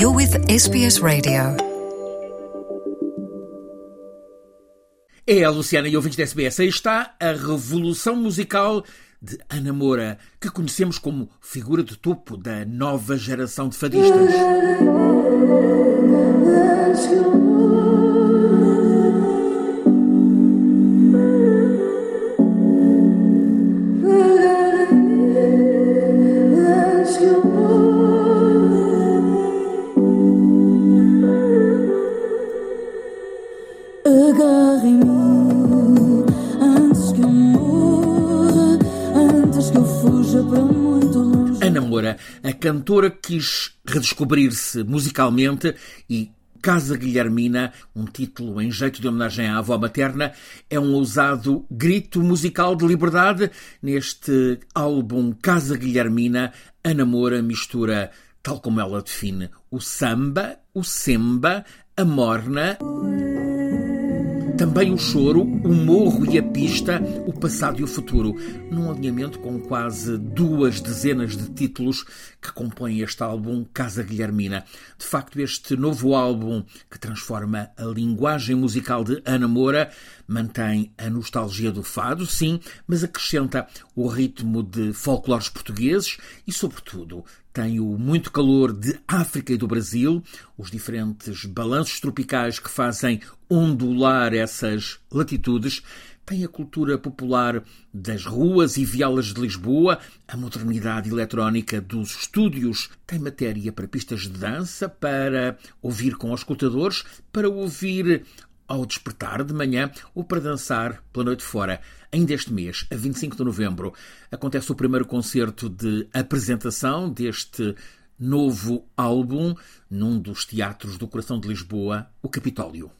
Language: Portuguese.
You're with SBS Radio. É a Luciana e ouvintes da SBS. Aí está a revolução musical de Ana Moura, que conhecemos como figura de topo da nova geração de fadistas. Moura, a cantora quis redescobrir-se musicalmente e Casa Guilhermina, um título em jeito de homenagem à avó materna, é um ousado grito musical de liberdade. Neste álbum Casa Guilhermina, Ana Moura mistura, tal como ela define, o samba, o semba, a morna. Também o choro, o morro e a pista, o passado e o futuro, num alinhamento com quase duas dezenas de títulos que compõem este álbum Casa Guilhermina. De facto, este novo álbum, que transforma a linguagem musical de Ana Moura, mantém a nostalgia do fado, sim, mas acrescenta o ritmo de folclores portugueses e, sobretudo, tem o muito calor de África e do Brasil, os diferentes balanços tropicais que fazem ondular essas latitudes, tem a cultura popular das ruas e vielas de Lisboa, a modernidade eletrónica dos estúdios, tem matéria para pistas de dança, para ouvir com os escutadores, para ouvir ao despertar de manhã ou para dançar pela noite fora. Ainda este mês, a 25 de novembro, acontece o primeiro concerto de apresentação deste novo álbum num dos teatros do coração de Lisboa, o Capitólio.